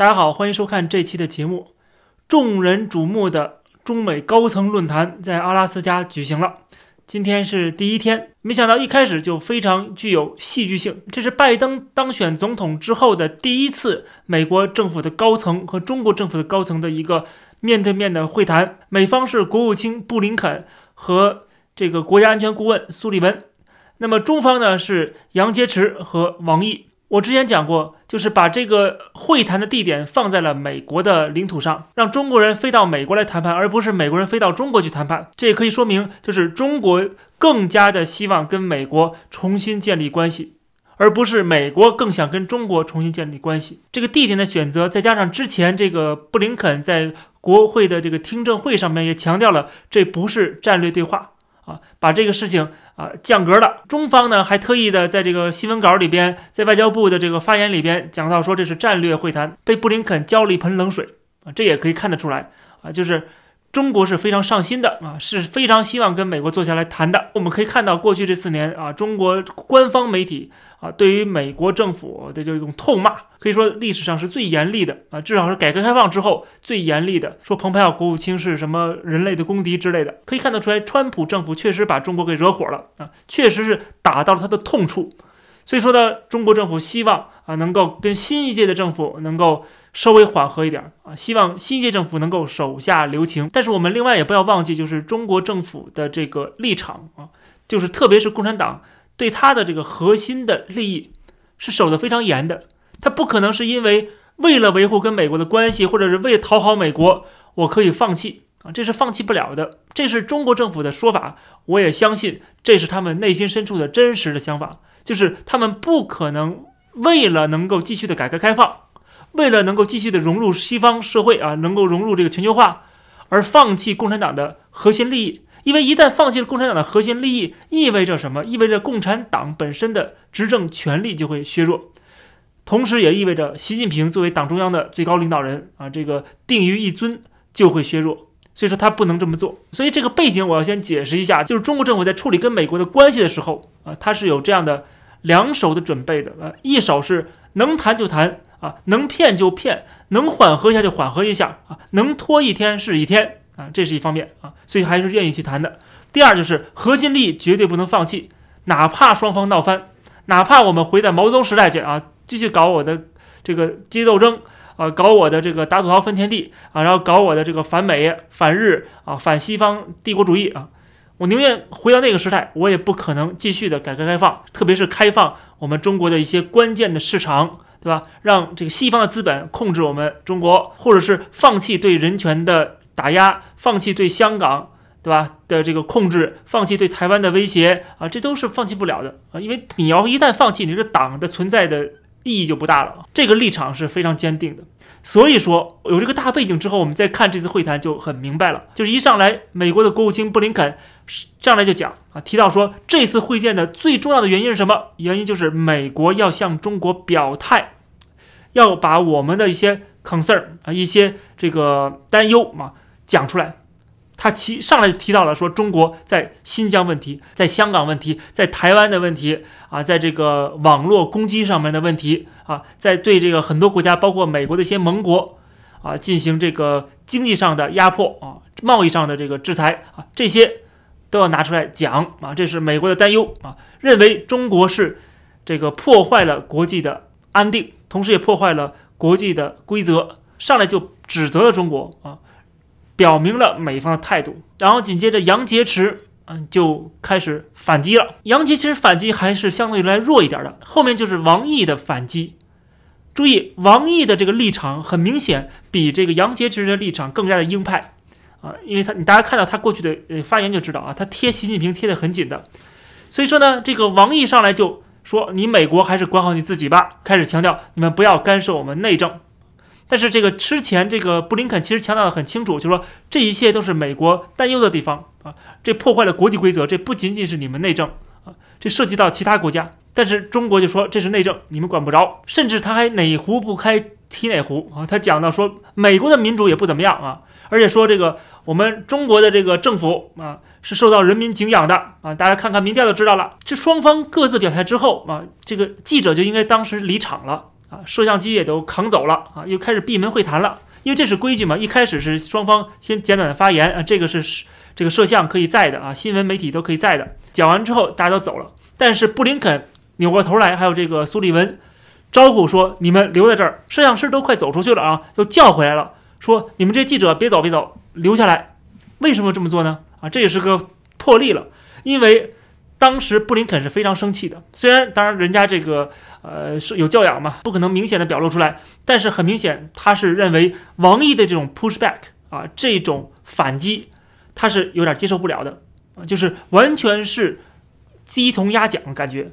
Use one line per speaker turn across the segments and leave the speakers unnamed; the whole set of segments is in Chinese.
大家好，欢迎收看这期的节目。众人瞩目的中美高层论坛在阿拉斯加举行了，今天是第一天，没想到一开始就非常具有戏剧性。这是拜登当选总统之后的第一次美国政府的高层和中国政府的高层的一个面对面的会谈。美方是国务卿布林肯和这个国家安全顾问苏利文。那么中方呢是杨洁篪和王毅。我之前讲过，就是把这个会谈的地点放在了美国的领土上，让中国人飞到美国来谈判，而不是美国人飞到中国去谈判。这也可以说明，就是中国更加的希望跟美国重新建立关系，而不是美国更想跟中国重新建立关系。这个地点的选择，再加上之前这个布林肯在国会的这个听证会上面也强调了，这不是战略对话。啊，把这个事情啊降格了。中方呢还特意的在这个新闻稿里边，在外交部的这个发言里边讲到说这是战略会谈，被布林肯浇了一盆冷水啊，这也可以看得出来啊，就是中国是非常上心的啊，是非常希望跟美国坐下来谈的。我们可以看到过去这四年啊，中国官方媒体。啊，对于美国政府的这种痛骂，可以说历史上是最严厉的啊，至少是改革开放之后最严厉的。说蓬佩奥国务卿是什么人类的公敌之类的，可以看得出来，川普政府确实把中国给惹火了啊，确实是打到了他的痛处。所以说呢，中国政府希望啊，能够跟新一届的政府能够稍微缓和一点啊，希望新一届政府能够手下留情。但是我们另外也不要忘记，就是中国政府的这个立场啊，就是特别是共产党。对他的这个核心的利益是守得非常严的，他不可能是因为为了维护跟美国的关系，或者是为了讨好美国，我可以放弃啊，这是放弃不了的。这是中国政府的说法，我也相信这是他们内心深处的真实的想法，就是他们不可能为了能够继续的改革开放，为了能够继续的融入西方社会啊，能够融入这个全球化，而放弃共产党的核心利益。因为一旦放弃了共产党的核心利益，意味着什么？意味着共产党本身的执政权力就会削弱，同时也意味着习近平作为党中央的最高领导人啊，这个定于一尊就会削弱。所以说他不能这么做。所以这个背景我要先解释一下，就是中国政府在处理跟美国的关系的时候啊，他是有这样的两手的准备的啊，一手是能谈就谈啊，能骗就骗，能缓和一下就缓和一下啊，能拖一天是一天。啊，这是一方面啊，所以还是愿意去谈的。第二就是核心利益绝对不能放弃，哪怕双方闹翻，哪怕我们回到毛泽东时代去啊，继续搞我的这个阶级斗争啊，搞我的这个打土豪分田地啊，然后搞我的这个反美反日啊，反西方帝国主义啊，我宁愿回到那个时代，我也不可能继续的改革开放，特别是开放我们中国的一些关键的市场，对吧？让这个西方的资本控制我们中国，或者是放弃对人权的。打压，放弃对香港，对吧的这个控制，放弃对台湾的威胁啊，这都是放弃不了的啊，因为你要一旦放弃，你这个党的存在的意义就不大了。这个立场是非常坚定的。所以说，有这个大背景之后，我们再看这次会谈就很明白了。就是一上来，美国的国务卿布林肯上来就讲啊，提到说这次会见的最重要的原因是什么？原因就是美国要向中国表态，要把我们的一些 concern 啊，一些这个担忧嘛。讲出来，他提上来就提到了说，中国在新疆问题、在香港问题、在台湾的问题啊，在这个网络攻击上面的问题啊，在对这个很多国家，包括美国的一些盟国啊，进行这个经济上的压迫啊，贸易上的这个制裁啊，这些都要拿出来讲啊，这是美国的担忧啊，认为中国是这个破坏了国际的安定，同时也破坏了国际的规则，上来就指责了中国啊。表明了美方的态度，然后紧接着杨洁篪嗯就开始反击了。杨洁篪反击还是相对来弱一点的，后面就是王毅的反击。注意，王毅的这个立场很明显比这个杨洁篪的立场更加的鹰派啊，因为他你大家看到他过去的呃发言就知道啊，他贴习近平贴得很紧的。所以说呢，这个王毅上来就说你美国还是管好你自己吧，开始强调你们不要干涉我们内政。但是这个之前，这个布林肯其实强调的很清楚，就是说这一切都是美国担忧的地方啊，这破坏了国际规则，这不仅仅是你们内政啊，这涉及到其他国家。但是中国就说这是内政，你们管不着，甚至他还哪壶不开提哪壶啊，他讲到说美国的民主也不怎么样啊，而且说这个我们中国的这个政府啊是受到人民敬仰的啊，大家看看民调就知道了。这双方各自表态之后啊，这个记者就应该当时离场了。啊，摄像机也都扛走了啊，又开始闭门会谈了。因为这是规矩嘛，一开始是双方先简短的发言啊，这个是这个摄像可以在的啊，新闻媒体都可以在的。讲完之后，大家都走了，但是布林肯扭过头来，还有这个苏利文招呼说：“你们留在这儿。”摄像师都快走出去了啊，就叫回来了，说：“你们这记者别走，别走，留下来。”为什么这么做呢？啊，这也是个破例了，因为。当时布林肯是非常生气的，虽然当然人家这个呃是有教养嘛，不可能明显的表露出来，但是很明显他是认为王毅的这种 push back 啊这种反击，他是有点接受不了的啊，就是完全是鸡同鸭讲感觉。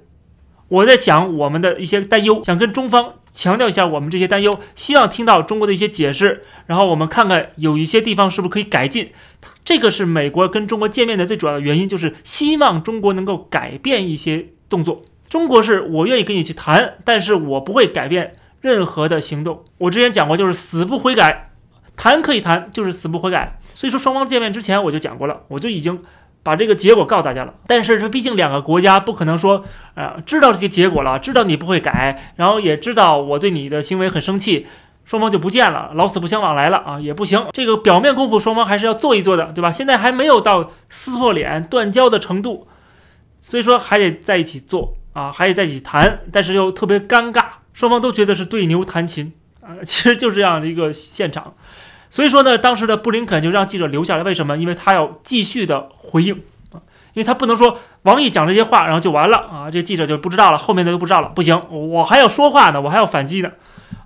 我在讲我们的一些担忧，想跟中方强调一下我们这些担忧，希望听到中国的一些解释，然后我们看看有一些地方是不是可以改进。这个是美国跟中国见面的最主要的原因，就是希望中国能够改变一些动作。中国是我愿意跟你去谈，但是我不会改变任何的行动。我之前讲过，就是死不悔改，谈可以谈，就是死不悔改。所以说双方见面之前我就讲过了，我就已经。把这个结果告诉大家了，但是这毕竟两个国家不可能说，呃，知道这些结果了，知道你不会改，然后也知道我对你的行为很生气，双方就不见了，老死不相往来了啊，也不行。这个表面功夫双方还是要做一做的，对吧？现在还没有到撕破脸、断交的程度，所以说还得在一起做啊，还得在一起谈，但是又特别尴尬，双方都觉得是对牛弹琴啊，其实就是这样的一个现场。所以说呢，当时的布林肯就让记者留下来，为什么？因为他要继续的回应啊，因为他不能说王毅讲这些话，然后就完了啊，这记者就不知道了，后面的都不知道了，不行，我还要说话呢，我还要反击呢，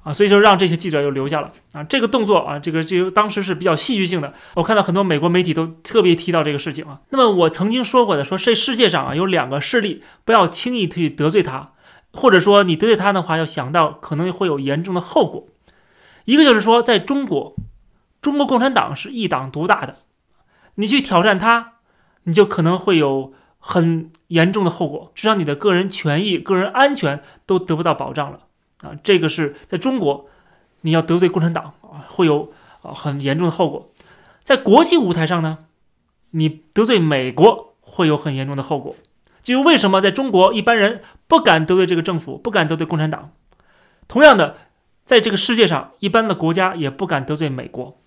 啊，所以就让这些记者又留下了啊，这个动作啊，这个就当时是比较戏剧性的，我看到很多美国媒体都特别提到这个事情啊。那么我曾经说过的，说这世界上啊有两个势力，不要轻易去得罪他，或者说你得罪他的话，要想到可能会有严重的后果，一个就是说在中国。中国共产党是一党独大的，你去挑战他，你就可能会有很严重的后果，至少你的个人权益、个人安全都得不到保障了啊！这个是在中国，你要得罪共产党啊，会有啊很严重的后果。在国际舞台上呢，你得罪美国会有很严重的后果。就是为什么在中国一般人不敢得罪这个政府，不敢得罪共产党？同样的，在这个世界上，一般的国家也不敢得罪美国。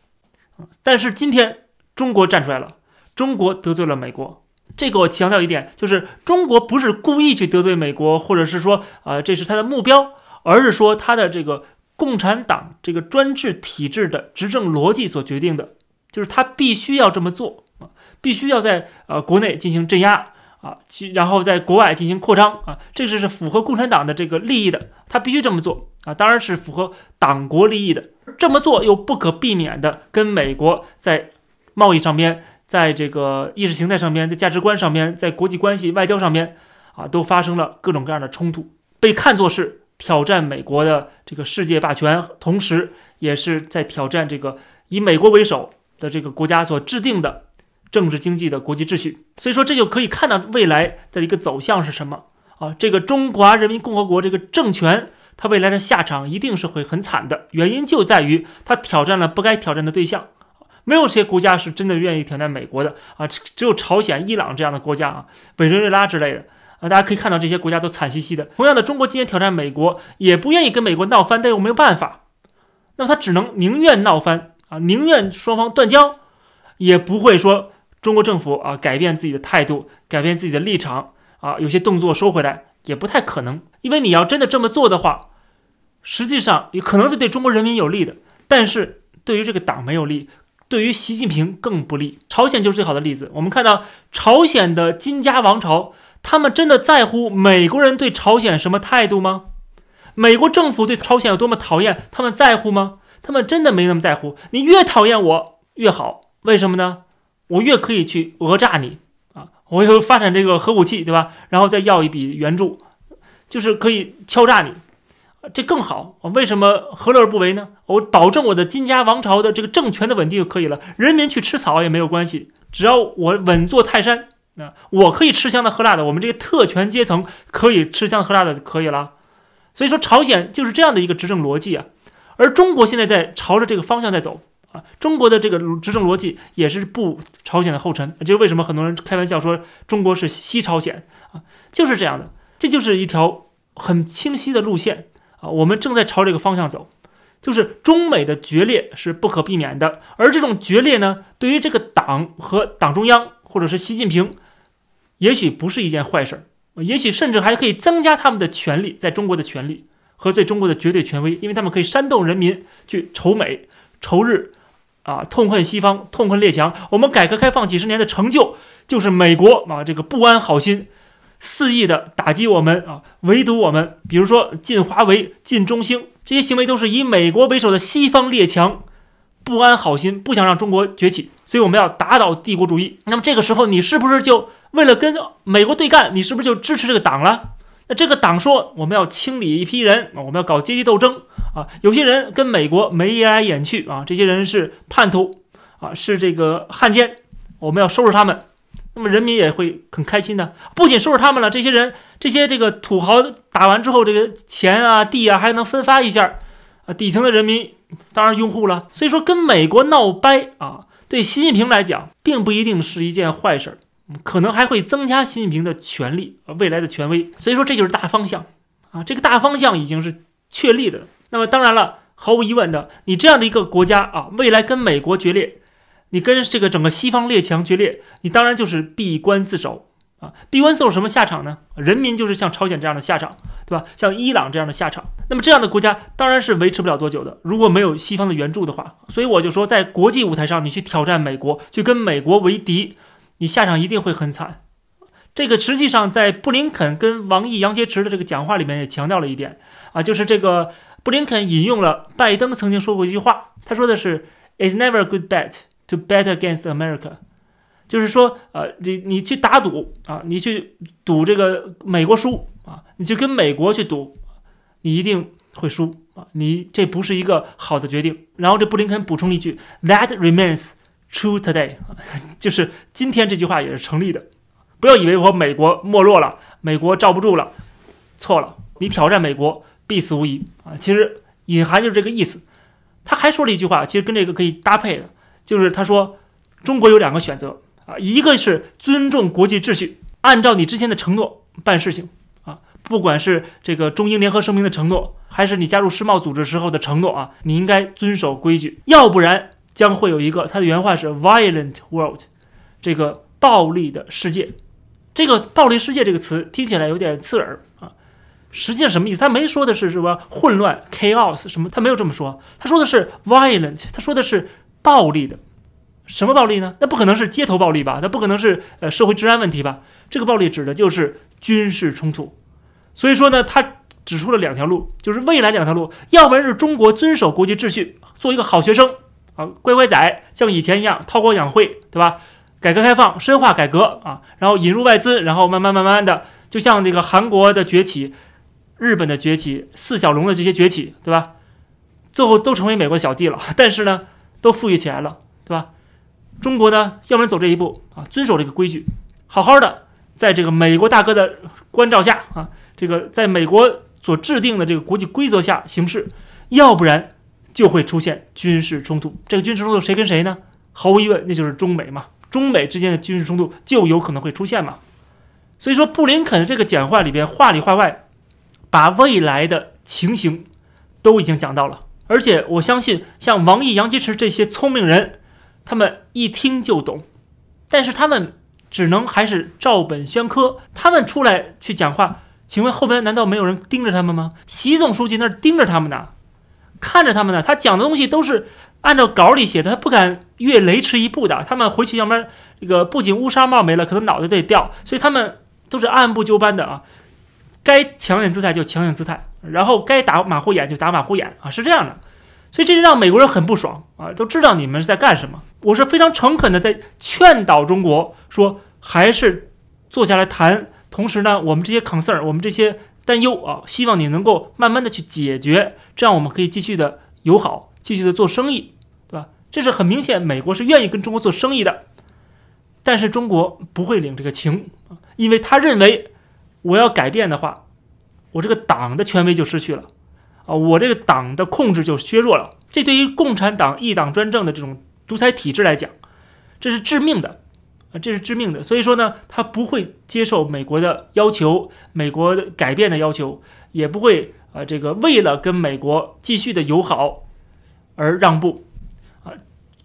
但是今天中国站出来了，中国得罪了美国。这个我强调一点，就是中国不是故意去得罪美国，或者是说，呃，这是他的目标，而是说他的这个共产党这个专制体制的执政逻辑所决定的，就是他必须要这么做啊，必须要在呃国内进行镇压啊，其然后在国外进行扩张啊，这个是符合共产党的这个利益的，他必须这么做啊，当然是符合党国利益的。这么做又不可避免的跟美国在贸易上边，在这个意识形态上边，在价值观上边，在国际关系、外交上边，啊，都发生了各种各样的冲突，被看作是挑战美国的这个世界霸权，同时也是在挑战这个以美国为首的这个国家所制定的政治经济的国际秩序。所以说，这就可以看到未来的一个走向是什么啊？这个中华人民共和国这个政权。它未来的下场一定是会很惨的，原因就在于它挑战了不该挑战的对象，没有些国家是真的愿意挑战美国的啊，只有朝鲜、伊朗这样的国家啊，委内瑞拉之类的啊，大家可以看到这些国家都惨兮兮的。同样的，中国今天挑战美国，也不愿意跟美国闹翻，但又没有办法，那么他只能宁愿闹翻啊，宁愿双方断交，也不会说中国政府啊改变自己的态度，改变自己的立场啊，有些动作收回来。也不太可能，因为你要真的这么做的话，实际上也可能是对中国人民有利的，但是对于这个党没有利，对于习近平更不利。朝鲜就是最好的例子。我们看到朝鲜的金家王朝，他们真的在乎美国人对朝鲜什么态度吗？美国政府对朝鲜有多么讨厌，他们在乎吗？他们真的没那么在乎。你越讨厌我越好，为什么呢？我越可以去讹诈你啊。我又发展这个核武器，对吧？然后再要一笔援助，就是可以敲诈你，这更好。为什么何乐而不为呢？我保证我的金家王朝的这个政权的稳定就可以了，人民去吃草也没有关系，只要我稳坐泰山，那我可以吃香的喝辣的，我们这个特权阶层可以吃香喝辣的就可以了。所以说，朝鲜就是这样的一个执政逻辑啊，而中国现在在朝着这个方向在走。啊，中国的这个执政逻辑也是步朝鲜的后尘，就为什么很多人开玩笑说中国是西朝鲜啊，就是这样的，这就是一条很清晰的路线啊，我们正在朝这个方向走，就是中美的决裂是不可避免的。而这种决裂呢，对于这个党和党中央或者是习近平，也许不是一件坏事儿，也许甚至还可以增加他们的权利，在中国的权利和对中国的绝对权威，因为他们可以煽动人民去仇美、仇日。啊，痛恨西方，痛恨列强。我们改革开放几十年的成就，就是美国啊，这个不安好心，肆意的打击我们啊，围堵我们。比如说禁华为、禁中兴，这些行为都是以美国为首的西方列强不安好心，不想让中国崛起，所以我们要打倒帝国主义。那么这个时候，你是不是就为了跟美国对干，你是不是就支持这个党了？那这个党说我们要清理一批人，我们要搞阶级斗争。啊，有些人跟美国眉来眼去啊，这些人是叛徒啊，是这个汉奸，我们要收拾他们。那么人民也会很开心的，不仅收拾他们了，这些人这些这个土豪打完之后，这个钱啊地啊还能分发一下啊，底层的人民当然拥护了。所以说跟美国闹掰啊，对习近平来讲并不一定是一件坏事，可能还会增加习近平的权力啊未来的权威。所以说这就是大方向啊，这个大方向已经是确立的。那么当然了，毫无疑问的，你这样的一个国家啊，未来跟美国决裂，你跟这个整个西方列强决裂，你当然就是闭关自守啊。闭关自守什么下场呢？人民就是像朝鲜这样的下场，对吧？像伊朗这样的下场。那么这样的国家当然是维持不了多久的，如果没有西方的援助的话。所以我就说，在国际舞台上，你去挑战美国，去跟美国为敌，你下场一定会很惨。这个实际上在布林肯跟王毅、杨洁篪的这个讲话里面也强调了一点啊，就是这个。布林肯引用了拜登曾经说过一句话，他说的是 "It's never a good bet to bet against America"，就是说，呃，你你去打赌啊，你去赌这个美国输啊，你去跟美国去赌，你一定会输啊，你这不是一个好的决定。然后这布林肯补充一句，That remains true today，就是今天这句话也是成立的。不要以为我美国没落了，美国罩不住了，错了，你挑战美国。必死无疑啊！其实隐含就是这个意思。他还说了一句话，其实跟这个可以搭配的，就是他说中国有两个选择啊，一个是尊重国际秩序，按照你之前的承诺办事情啊，不管是这个中英联合声明的承诺，还是你加入世贸组织时候的承诺啊，你应该遵守规矩，要不然将会有一个他的原话是 “violent world”，这个暴力的世界。这个“暴力世界”这个词听起来有点刺耳啊。实际上什么意思？他没说的是什么混乱 chaos 什么，他没有这么说。他说的是 violent，他说的是暴力的。什么暴力呢？那不可能是街头暴力吧？那不可能是呃社会治安问题吧？这个暴力指的就是军事冲突。所以说呢，他指出了两条路，就是未来两条路，要不然是中国遵守国际秩序，做一个好学生啊，乖乖仔，像以前一样韬光养晦，对吧？改革开放，深化改革啊，然后引入外资，然后慢慢慢慢的，就像那个韩国的崛起。日本的崛起，四小龙的这些崛起，对吧？最后都成为美国小弟了，但是呢，都富裕起来了，对吧？中国呢，要不然走这一步啊，遵守这个规矩，好好的在这个美国大哥的关照下啊，这个在美国所制定的这个国际规则下行事，要不然就会出现军事冲突。这个军事冲突谁跟谁呢？毫无疑问，那就是中美嘛。中美之间的军事冲突就有可能会出现嘛。所以说，布林肯这个讲话里边话里话外。把未来的情形都已经讲到了，而且我相信像王毅、杨洁篪这些聪明人，他们一听就懂，但是他们只能还是照本宣科。他们出来去讲话，请问后边难道没有人盯着他们吗？习总书记那儿盯着他们呢，看着他们呢。他讲的东西都是按照稿里写的，他不敢越雷池一步的。他们回去要不然这个不仅乌纱帽没了，可能脑袋得掉。所以他们都是按部就班的啊。该强硬姿态就强硬姿态，然后该打马虎眼就打马虎眼啊，是这样的，所以这就让美国人很不爽啊，都知道你们是在干什么。我是非常诚恳的在劝导中国，说还是坐下来谈，同时呢，我们这些 concern，我们这些担忧啊，希望你能够慢慢的去解决，这样我们可以继续的友好，继续的做生意，对吧？这是很明显，美国是愿意跟中国做生意的，但是中国不会领这个情，因为他认为。我要改变的话，我这个党的权威就失去了，啊，我这个党的控制就削弱了。这对于共产党一党专政的这种独裁体制来讲，这是致命的，啊，这是致命的。所以说呢，他不会接受美国的要求，美国改变的要求，也不会啊，这个为了跟美国继续的友好而让步啊，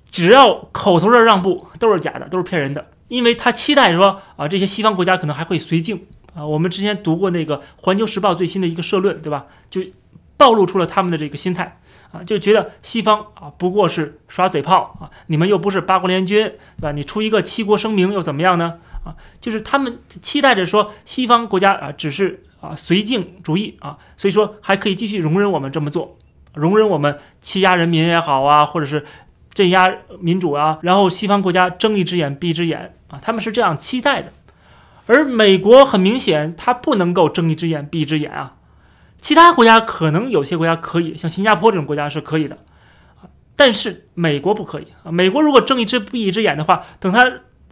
只要口头的让步都是假的，都是骗人的，因为他期待说啊，这些西方国家可能还会随靖啊。我们之前读过那个《环球时报》最新的一个社论，对吧？就暴露出了他们的这个心态啊，就觉得西方啊不过是耍嘴炮啊，你们又不是八国联军，对吧？你出一个七国声明又怎么样呢？啊，就是他们期待着说西方国家啊只是。啊，绥靖主义啊，所以说还可以继续容忍我们这么做，容忍我们欺压人民也好啊，或者是镇压民主啊，然后西方国家睁一只眼闭一只眼啊，他们是这样期待的。而美国很明显，他不能够睁一只眼闭一只眼啊。其他国家可能有些国家可以，像新加坡这种国家是可以的啊但是美国不可以啊。美国如果睁一只闭一只眼的话，等他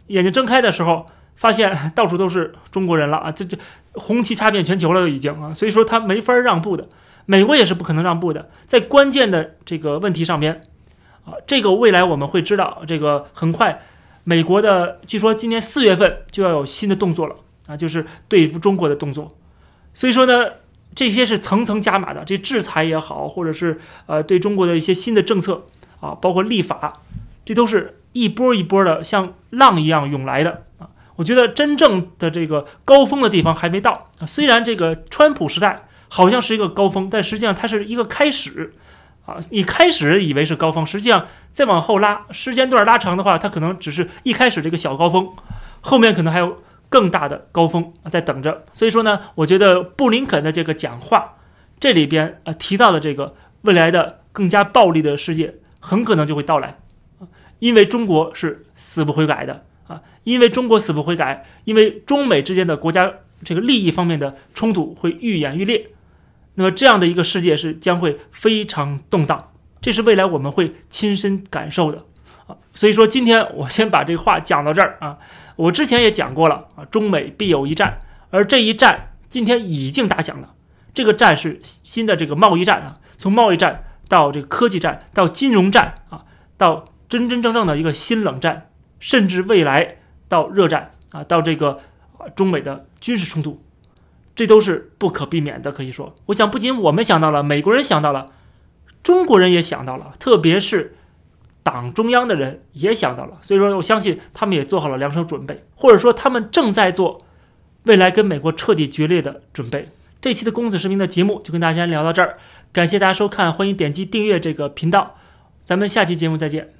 眼睛睁开的时候。发现到处都是中国人了啊！这这红旗插遍全球了，都已经啊！所以说他没法让步的，美国也是不可能让步的。在关键的这个问题上边，啊，这个未来我们会知道，这个很快，美国的据说今年四月份就要有新的动作了啊，就是对付中国的动作。所以说呢，这些是层层加码的，这制裁也好，或者是呃对中国的一些新的政策啊，包括立法，这都是一波一波的像浪一样涌来的啊。我觉得真正的这个高峰的地方还没到。虽然这个川普时代好像是一个高峰，但实际上它是一个开始啊。你开始以为是高峰，实际上再往后拉时间段拉长的话，它可能只是一开始这个小高峰，后面可能还有更大的高峰啊在等着。所以说呢，我觉得布林肯的这个讲话这里边啊提到的这个未来的更加暴力的世界很可能就会到来啊，因为中国是死不悔改的。啊，因为中国死不悔改，因为中美之间的国家这个利益方面的冲突会愈演愈烈，那么这样的一个世界是将会非常动荡，这是未来我们会亲身感受的啊。所以说今天我先把这个话讲到这儿啊，我之前也讲过了啊，中美必有一战，而这一战今天已经打响了，这个战是新的这个贸易战啊，从贸易战到这个科技战到金融战啊，到真真正正的一个新冷战。甚至未来到热战啊，到这个中美的军事冲突，这都是不可避免的。可以说，我想不仅我们想到了，美国人想到了，中国人也想到了，特别是党中央的人也想到了。所以说，我相信他们也做好了两手准备，或者说他们正在做未来跟美国彻底决裂的准备。这期的公子视频的节目就跟大家聊到这儿，感谢大家收看，欢迎点击订阅这个频道，咱们下期节目再见。